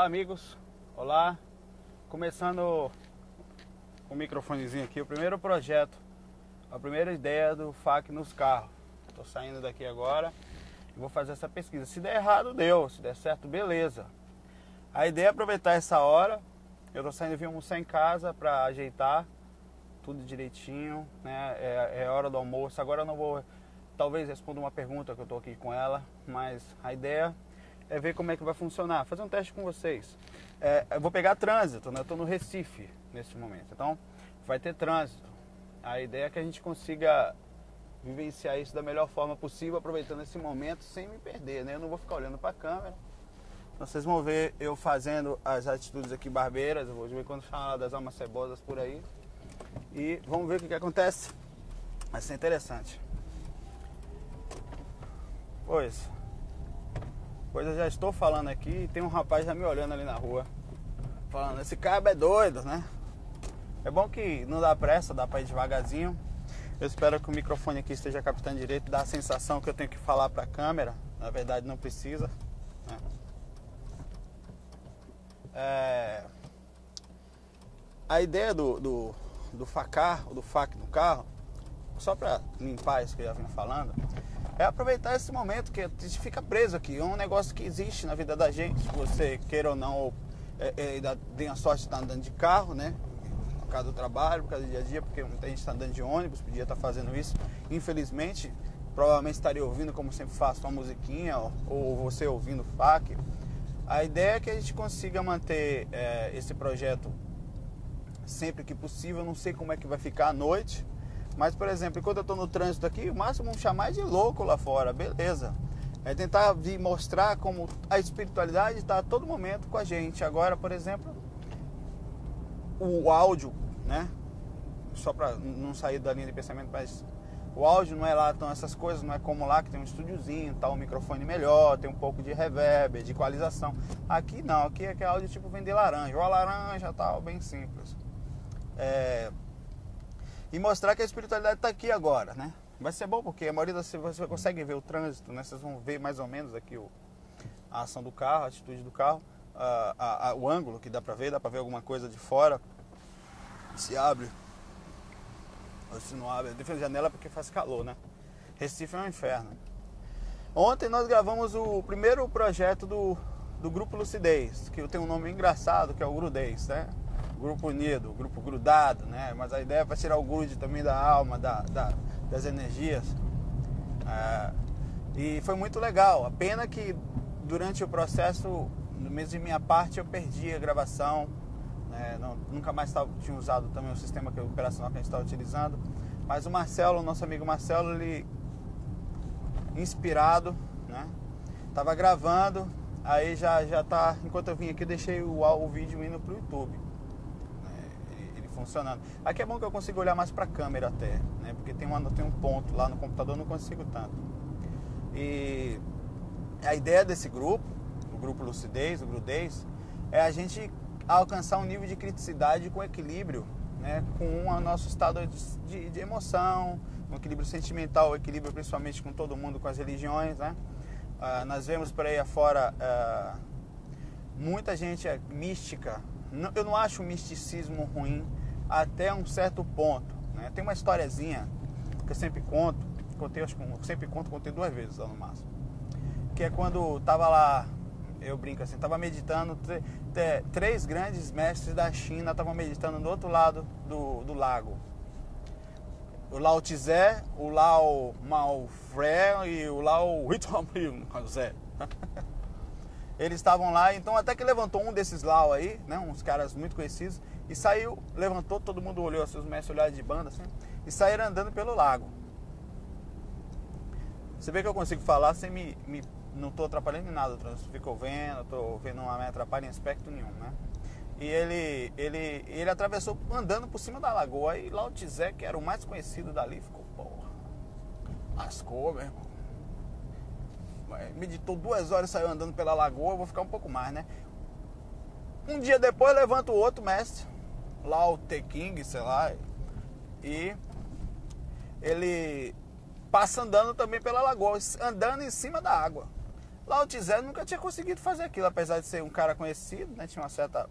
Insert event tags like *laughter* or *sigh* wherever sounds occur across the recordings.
Olá amigos, olá. Começando com o microfonezinho aqui, o primeiro projeto, a primeira ideia do FAC nos carros. Estou saindo daqui agora e vou fazer essa pesquisa. Se der errado, deu. Se der certo, beleza. A ideia é aproveitar essa hora. Eu estou saindo vir almoçar em casa para ajeitar tudo direitinho, né? É, é hora do almoço. Agora eu não vou, talvez responder uma pergunta que eu estou aqui com ela, mas a ideia é ver como é que vai funcionar, fazer um teste com vocês. É, eu vou pegar trânsito, né? Eu estou no Recife neste momento, então vai ter trânsito. A ideia é que a gente consiga vivenciar isso da melhor forma possível, aproveitando esse momento sem me perder, né? Eu não vou ficar olhando para a câmera. Então, vocês vão ver eu fazendo as atitudes aqui barbeiras, eu vou ver quando falar das almas cebosas por aí. E vamos ver o que, que acontece. Vai ser interessante. Pois. Pois eu já estou falando aqui e tem um rapaz já me olhando ali na rua. Falando, esse cabo é doido, né? É bom que não dá pressa, dá para ir devagarzinho. Eu espero que o microfone aqui esteja captando direito, dá a sensação que eu tenho que falar para a câmera. Na verdade não precisa. Né? É... A ideia do, do, do facar, ou do fac no carro, só para limpar isso que eu já vim falando, é aproveitar esse momento que a gente fica preso aqui. É um negócio que existe na vida da gente, você queira ou não, ou, é, é, tem a sorte de estar andando de carro, né? Por causa do trabalho, por causa do dia a dia, porque muita gente está andando de ônibus, podia estar fazendo isso. Infelizmente, provavelmente estaria ouvindo, como sempre faço, uma musiquinha, ou, ou você ouvindo FAC. A ideia é que a gente consiga manter é, esse projeto sempre que possível. Não sei como é que vai ficar à noite, mas, por exemplo, enquanto eu estou no trânsito aqui, o máximo vão chamar de louco lá fora, beleza. É tentar vir mostrar como a espiritualidade está a todo momento com a gente. Agora, por exemplo, o áudio, né? Só para não sair da linha de pensamento, mas o áudio não é lá tão essas coisas, não é como lá que tem um estúdiozinho, tá um microfone melhor, tem um pouco de reverb, de equalização. Aqui não, aqui é que é áudio tipo vender laranja, ou a laranja tal, bem simples. É, e mostrar que a espiritualidade está aqui agora, né? Vai ser bom porque a maioria das você consegue ver o trânsito, né? Vocês vão ver mais ou menos aqui o, a ação do carro, a atitude do carro, a, a, a, o ângulo que dá para ver, dá para ver alguma coisa de fora. Se abre ou se não abre, defesa de janela porque faz calor, né? Recife é um inferno. Ontem nós gravamos o primeiro projeto do, do Grupo Lucidez, que tem um nome engraçado, que é o Grudez, né? Grupo unido, grupo grudado, né? Mas a ideia é para tirar o grude também da alma, da, da das energias. É, e foi muito legal. A pena que durante o processo, mesmo de minha parte, eu perdi a gravação. né? Não, nunca mais tava, tinha usado também o sistema que, operacional que a gente estava utilizando. Mas o Marcelo, nosso amigo Marcelo, ele inspirado, né? Tava gravando, aí já já tá, enquanto eu vim aqui, deixei o, o vídeo indo pro YouTube. Funcionando. Aqui é bom que eu consigo olhar mais para a câmera até, né? Porque tem, uma, tem um ponto lá no computador, não consigo tanto. E a ideia desse grupo, o grupo Lucidez, o Grudez, é a gente alcançar um nível de criticidade com equilíbrio, né, com o nosso estado de, de emoção, um equilíbrio sentimental, um equilíbrio principalmente com todo mundo, com as religiões, né? Uh, nós vemos por aí afora uh, muita gente é mística. eu não acho o misticismo ruim até um certo ponto. Né? Tem uma historiazinha que eu sempre conto, contei, acho que sempre conto, contei duas vezes no máximo. Que é quando tava lá eu brinco assim, estava meditando, três grandes mestres da China estavam meditando do outro lado do, do lago. O Lao Tse, o Lao Mao Fre e o Lao Zé. *laughs* Eles estavam lá, então até que levantou um desses Lao aí, né, uns caras muito conhecidos, e saiu, levantou, todo mundo olhou, assim, os mestres olharam de banda assim, e saíram andando pelo lago. Você vê que eu consigo falar sem me, me não estou atrapalhando em nada, eu fico vendo, estou vendo, não me atrapalha em aspecto nenhum, né? E ele, ele, ele atravessou andando por cima da lagoa e Lao Tse, que era o mais conhecido dali, ficou, porra, lascou, meu irmão. Meditou duas horas e saiu andando pela lagoa, vou ficar um pouco mais, né? Um dia depois levanta o outro mestre, Lao Te King, sei lá, e ele passa andando também pela lagoa, andando em cima da água. Lá o Tizé nunca tinha conseguido fazer aquilo, apesar de ser um cara conhecido, né? Tinha uma certa,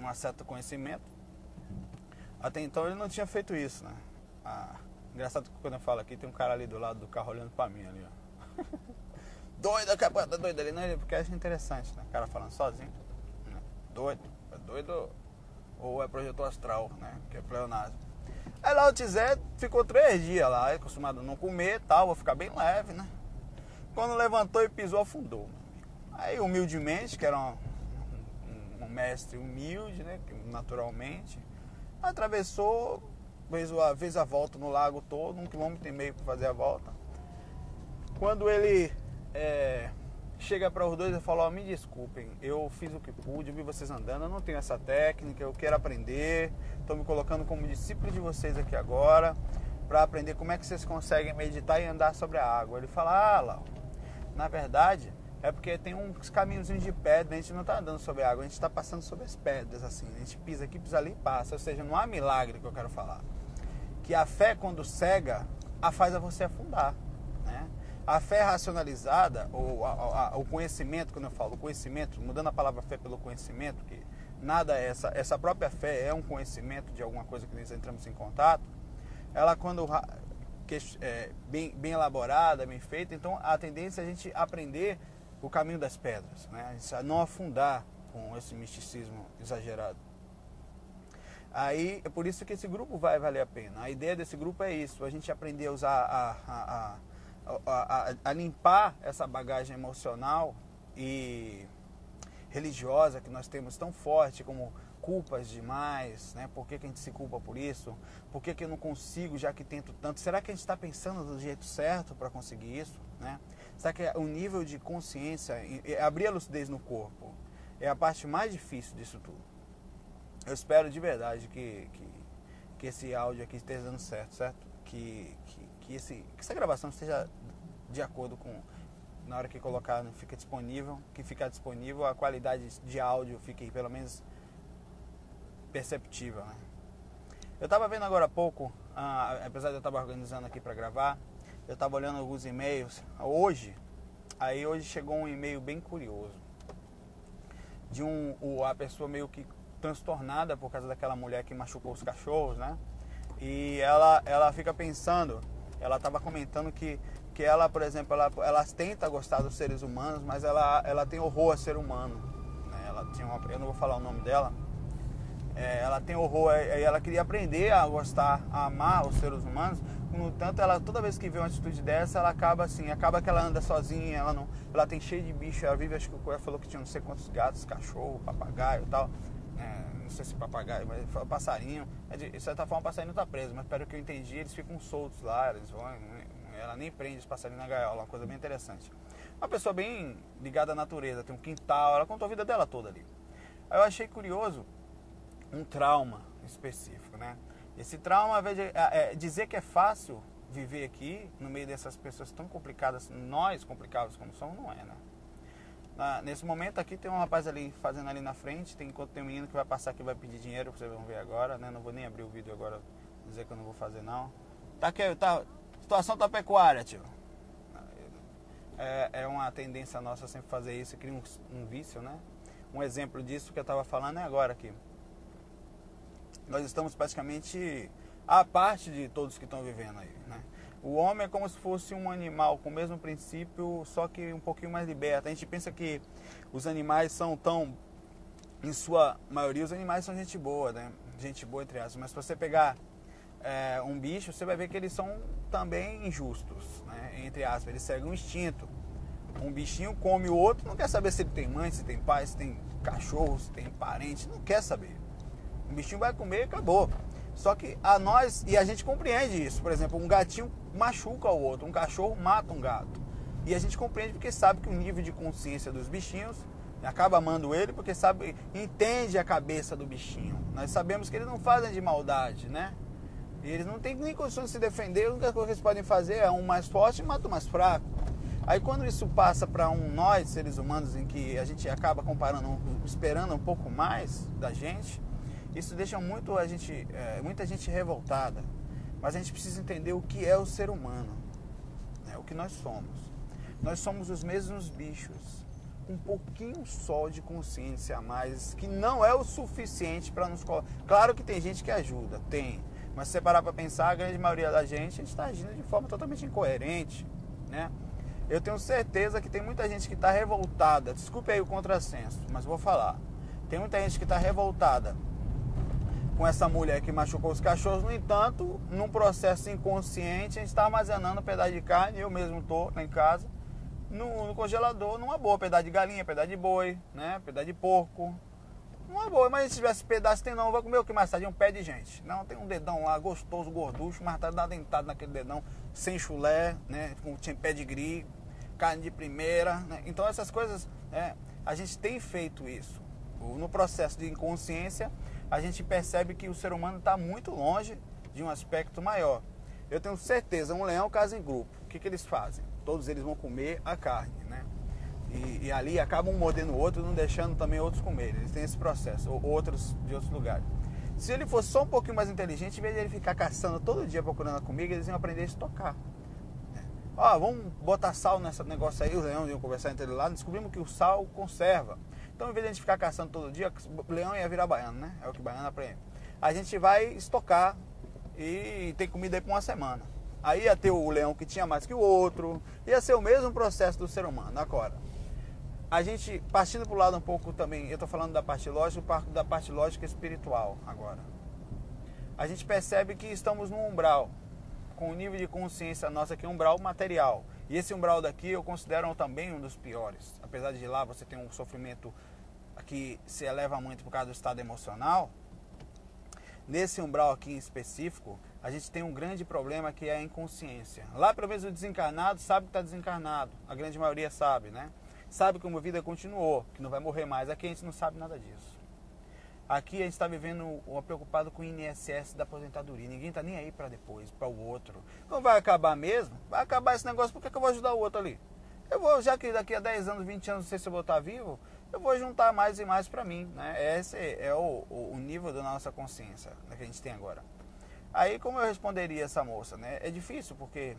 um certo conhecimento. Até então ele não tinha feito isso, né? Ah, engraçado que quando eu falo aqui, tem um cara ali do lado do carro olhando pra mim ali, ó. *laughs* doido, acabou, tá doido ali, né? Porque acho interessante, né? O cara falando sozinho. Né? Doido, é doido ou é projetor astral, né? Que é pleonasmo. Aí lá o Tizé ficou três dias lá, acostumado a não comer tal, vou ficar bem leve, né? Quando levantou e pisou, afundou. Aí, humildemente, que era um, um, um mestre humilde, né? Naturalmente, atravessou, fez a, fez a volta no lago todo, um quilômetro e meio para fazer a volta. Quando ele é, chega para os dois e fala: oh, Me desculpem, eu fiz o que pude, eu vi vocês andando, eu não tenho essa técnica, eu quero aprender, estou me colocando como discípulo de vocês aqui agora para aprender como é que vocês conseguem meditar e andar sobre a água. Ele fala: Ah, Lau, na verdade, é porque tem uns caminhos de pedra, a gente não está andando sobre a água, a gente está passando sobre as pedras, assim. A gente pisa aqui, pisa ali e passa. Ou seja, não há milagre que eu quero falar. Que a fé, quando cega, a faz a você afundar. Né? A fé racionalizada, ou a, a, o conhecimento, quando eu falo conhecimento, mudando a palavra fé pelo conhecimento, que nada é essa, essa própria fé é um conhecimento de alguma coisa que nós entramos em contato, ela quando é, bem, bem elaborada, bem feita. Então a tendência é a gente aprender o caminho das pedras, né? a não afundar com esse misticismo exagerado. Aí é por isso que esse grupo vai valer a pena. A ideia desse grupo é isso: a gente aprender a usar, a, a, a, a, limpar essa bagagem emocional e religiosa que nós temos tão forte como culpas demais, né? Por que, que a gente se culpa por isso? Por que, que eu não consigo já que tento tanto? Será que a gente está pensando do jeito certo para conseguir isso? Né? Será que o nível de consciência, abrir a lucidez no corpo, é a parte mais difícil disso tudo? Eu espero de verdade que, que, que esse áudio aqui esteja dando certo, certo? Que, que, que, esse, que essa gravação esteja de acordo com na hora que colocar fica disponível, que ficar disponível, a qualidade de áudio fique pelo menos perceptível. Né? Eu estava vendo agora há pouco, ah, apesar de eu estar organizando aqui para gravar, eu estava olhando alguns e-mails hoje. Aí hoje chegou um e-mail bem curioso de um a pessoa meio que transtornada por causa daquela mulher que machucou os cachorros, né? E ela ela fica pensando, ela estava comentando que que ela, por exemplo, ela, ela tenta gostar dos seres humanos, mas ela ela tem horror a ser humano. Né? Ela tinha uma, eu não vou falar o nome dela, é, ela tem horror, é, ela queria aprender a gostar, a amar os seres humanos. No tanto, ela toda vez que vê uma atitude dessa, ela acaba assim, acaba que ela anda sozinha, ela não, ela tem cheio de bicho, ela vive, acho que o Coelho falou que tinha não sei quantos gatos, cachorro, papagaio e tal. Né, não sei se papagaio, mas passarinho, é de certa forma o passarinho está preso, mas pelo que eu entendi, eles ficam soltos lá, eles vão, ela nem prende os passarinhos na gaiola, uma coisa bem interessante. Uma pessoa bem ligada à natureza, tem um quintal, ela contou a vida dela toda ali. Aí eu achei curioso um trauma específico, né? Esse trauma, é, é, dizer que é fácil viver aqui, no meio dessas pessoas tão complicadas, nós complicados como somos, não é, né? Na, nesse momento aqui tem um rapaz ali fazendo ali na frente, tem enquanto tem um menino que vai passar aqui vai pedir dinheiro, vocês vão ver agora, né? Não vou nem abrir o vídeo agora, dizer que eu não vou fazer não. Tá aqui, tá, situação tá pecuária, tio. É, é uma tendência nossa sempre fazer isso, cria um, um vício, né? Um exemplo disso que eu estava falando é agora aqui. Nós estamos praticamente à parte de todos que estão vivendo aí, né? O homem é como se fosse um animal com o mesmo princípio, só que um pouquinho mais liberto. A gente pensa que os animais são tão, em sua maioria, os animais são gente boa, né? Gente boa entre aspas. Mas se você pegar é, um bicho, você vai ver que eles são também injustos, né? entre aspas. Eles seguem um instinto. Um bichinho come o outro, não quer saber se ele tem mãe, se tem pai, se tem cachorro, se tem parente, não quer saber. Um bichinho vai comer e acabou. Só que a nós, e a gente compreende isso. Por exemplo, um gatinho machuca o outro, um cachorro mata um gato. E a gente compreende porque sabe que o nível de consciência dos bichinhos acaba amando ele porque sabe, entende a cabeça do bichinho. Nós sabemos que eles não fazem de maldade, né? E eles não têm nem condições de se defender, a única coisa que eles podem fazer é um mais forte e mata o mais fraco. Aí quando isso passa para um nós, seres humanos, em que a gente acaba comparando, esperando um pouco mais da gente, isso deixa muito a gente, é, muita gente revoltada. Mas a gente precisa entender o que é o ser humano, né? o que nós somos. Nós somos os mesmos bichos, um pouquinho só de consciência a mais, que não é o suficiente para nos. Claro que tem gente que ajuda, tem. Mas se você parar para pensar, a grande maioria da gente está agindo de forma totalmente incoerente, né? Eu tenho certeza que tem muita gente que está revoltada. Desculpe aí o contrassenso, mas vou falar. Tem muita gente que está revoltada com essa mulher que machucou os cachorros. No entanto, num processo inconsciente, a gente está armazenando um pedaço de carne, eu mesmo estou lá em casa, no, no, congelador, numa boa, pedaço de galinha, pedaço de boi, né? pedaço de porco. Uma boa, mas se tivesse pedaço, tem não, vai comer o que mais tarde? Um pé de gente. Não, tem um dedão lá, gostoso, gorducho, mas tá dentado naquele dedão, sem chulé, né? Com pé de gri, carne de primeira. Né? Então essas coisas, é, a gente tem feito isso. No processo de inconsciência, a gente percebe que o ser humano está muito longe de um aspecto maior. Eu tenho certeza, um leão casa em grupo. O que, que eles fazem? Todos eles vão comer a carne, né? E, e, ali acabam mordendo o outro, não deixando também outros comerem. Eles têm esse processo, ou outros de outros lugares. Se ele fosse só um pouquinho mais inteligente, em vez de ele ficar caçando todo dia procurando a comida, eles iam aprender a estocar. É. Ó, vamos botar sal nesse negócio aí, os leões iam conversar entre eles lá, descobrimos que o sal conserva. Então, em vez de a gente ficar caçando todo dia, leão ia virar baiano, né? É o que baiano aprende. A gente vai estocar e tem comida aí por uma semana. Aí ia ter o leão que tinha mais que o outro, ia ser o mesmo processo do ser humano. Agora, a gente, partindo para o lado um pouco também, eu estou falando da parte lógica, da parte lógica espiritual agora. A gente percebe que estamos num umbral, com o nível de consciência nossa aqui, um umbral material. E esse umbral daqui eu considero também um dos piores. Apesar de lá você ter um sofrimento que se eleva muito por causa do estado emocional, nesse umbral aqui em específico, a gente tem um grande problema que é a inconsciência. Lá, pelo menos, o desencarnado sabe que está desencarnado. A grande maioria sabe, né? Sabe que uma vida continuou, que não vai morrer mais. Aqui a gente não sabe nada disso. Aqui a gente está vivendo preocupado com o INSS da aposentadoria. Ninguém está nem aí para depois, para o outro. Não vai acabar mesmo? Vai acabar esse negócio, por que, que eu vou ajudar o outro ali? Eu vou, já que daqui a 10 anos, 20 anos, não sei se eu vou estar tá vivo, eu vou juntar mais e mais para mim. Né? Esse é o, o, nível da nossa consciência né, que a gente tem agora. Aí, como eu responderia essa moça? Né? É difícil, porque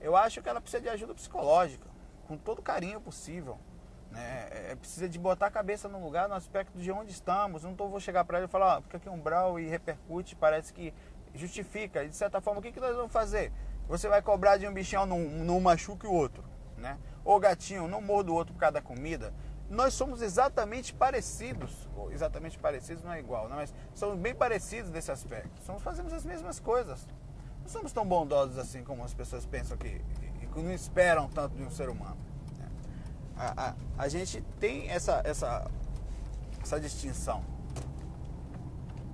eu acho que ela precisa de ajuda psicológica, com todo o carinho possível. Né? É, é, precisa de botar a cabeça no lugar, no aspecto de onde estamos. Não tô, vou chegar para ela e falar, ah, porque aqui um brau e repercute, parece que justifica. E de certa forma, o que, que nós vamos fazer? Você vai cobrar de um bichão num, num machuque o outro, né? Ou gatinho, não mordo o outro por causa da comida. Nós somos exatamente parecidos, exatamente parecidos não é igual, né? mas somos bem parecidos nesse aspecto. Somos, fazemos as mesmas coisas. Não somos tão bondosos assim como as pessoas pensam que, que não esperam tanto de um ser humano a, a, a gente tem essa, essa, essa distinção.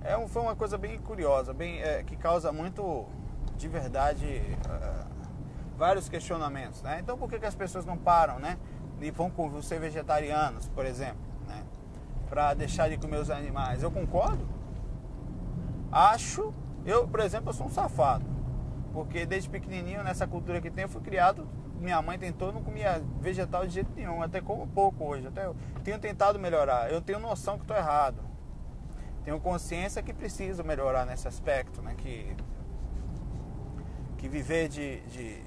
é um, foi uma coisa bem curiosa, bem, é, que causa muito, de verdade, uh, vários questionamentos. Né? Então por que, que as pessoas não param né? e vão ser vegetarianos, por exemplo, né? para deixar de comer os animais? Eu concordo. Acho, eu, por exemplo, eu sou um safado. Porque desde pequenininho, nessa cultura que tem, eu fui criado minha mãe tentou, eu não comia vegetal de jeito nenhum, até como pouco hoje. Até eu tenho tentado melhorar. Eu tenho noção que estou errado. Tenho consciência que preciso melhorar nesse aspecto, né? Que, que viver de, de,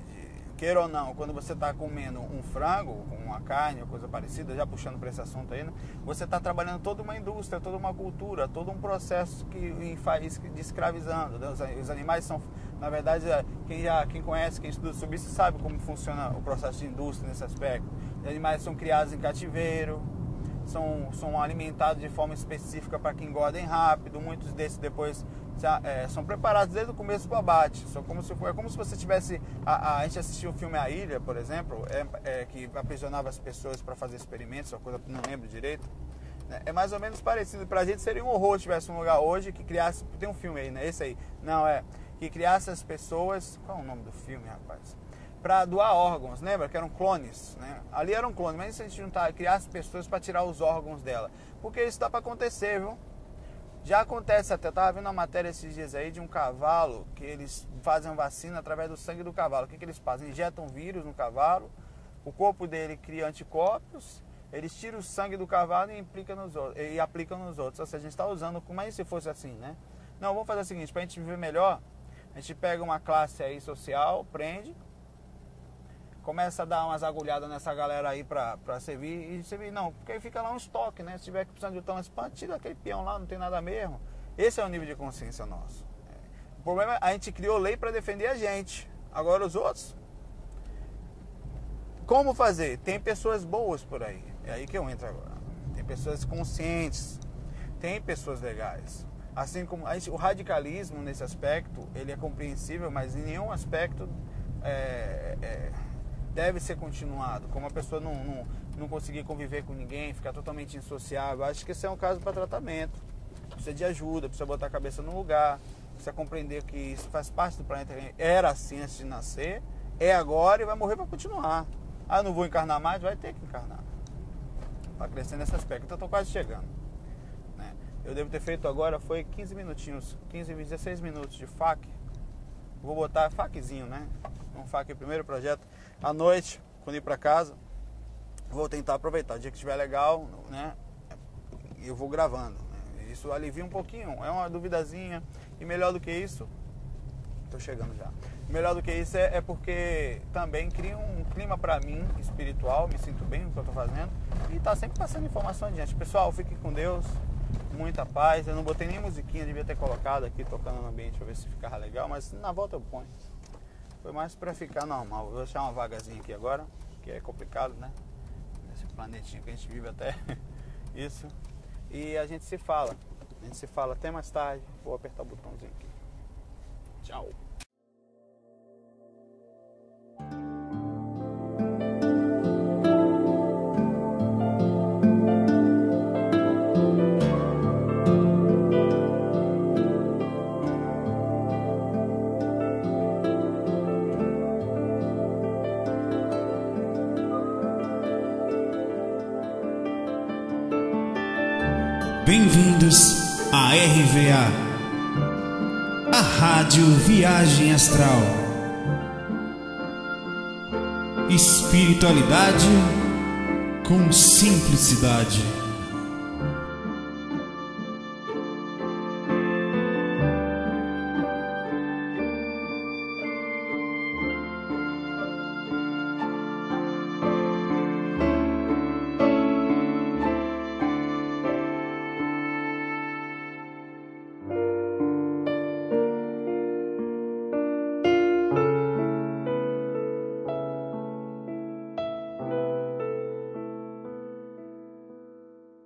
queira ou não, quando você está comendo um frango, uma carne ou coisa parecida, já puxando para esse assunto aí, né? você está trabalhando toda uma indústria, toda uma cultura, todo um processo que de escravizando. Né? Os animais são, na verdade, é, quem já quem conhece, quem estuda sobre isso sabe como funciona o processo de indústria nesse aspecto. Os animais são criados em cativeiro, são, são alimentados de forma específica para que engordem rápido. Muitos desses depois é, são preparados desde o começo do abate. São como se, é como se você tivesse. A, a, gente assistiu o filme A Ilha, por exemplo, é, é que aprisionava as pessoas para fazer experimentos, uma coisa não lembro direito. Né? É mais ou menos parecido. Para a gente seria um horror se tivesse um lugar hoje que criasse. Tem um filme aí, né? Esse aí. Não, é. Que criasse as pessoas. Qual é o nome do filme, rapaz? para doar órgãos, lembra que eram clones, né? Ali eram clones, mas se a gente juntar, criar as pessoas para tirar os órgãos dela, porque isso dá para acontecer, viu? Já acontece até, eu tava vendo uma matéria esses dias aí de um cavalo que eles fazem vacina através do sangue do cavalo. O que, que eles fazem? Injetam vírus no cavalo, o corpo dele cria anticorpos, eles tiram o sangue do cavalo e, implica nos outros, e aplicam nos outros. Ou seja, a gente está usando como é se fosse assim, né? Não, vamos fazer o seguinte, para a gente viver melhor, a gente pega uma classe aí social, prende, começa a dar umas agulhadas nessa galera aí pra, pra servir e servir, não, porque aí fica lá um estoque, né? Se tiver que precisar de um transplante, tira aquele peão lá, não tem nada mesmo. Esse é o nível de consciência nosso. O problema é a gente criou lei para defender a gente. Agora os outros. Como fazer? Tem pessoas boas por aí. É aí que eu entro agora. Tem pessoas conscientes. Tem pessoas legais. Assim como o radicalismo nesse aspecto, ele é compreensível, mas em nenhum aspecto é, é deve ser continuado. Como a pessoa não, não, não conseguir conviver com ninguém, ficar totalmente insociável, acho que esse é um caso para tratamento. Precisa de ajuda, precisa botar a cabeça no lugar, precisa compreender que isso faz parte do planeta. Era assim antes de nascer, é agora e vai morrer para continuar. Ah, não vou encarnar mais? Vai ter que encarnar. Para crescer nesse aspecto. Então estou quase chegando. Eu devo ter feito agora, foi 15 minutinhos, 15, 16 minutos de FAC. Vou botar FACzinho, né? Um FAC primeiro projeto à noite, quando ir para casa, vou tentar aproveitar. O dia que estiver legal, né? Eu vou gravando. Né? Isso alivia um pouquinho. É uma duvidazinha. E melhor do que isso, estou chegando já. Melhor do que isso é, é porque também cria um clima para mim espiritual. Me sinto bem no que eu estou fazendo e tá sempre passando informação adiante. Pessoal, fique com Deus. Muita paz. Eu não botei nem musiquinha, devia ter colocado aqui tocando no ambiente para ver se ficava legal, mas na volta eu ponho. Foi mais para ficar normal. Vou deixar uma vagazinha aqui agora, que é complicado, né? Nesse planetinho que a gente vive até *laughs* isso. E a gente se fala. A gente se fala até mais tarde. Vou apertar o botãozinho aqui. Tchau. Astral. Espiritualidade com simplicidade.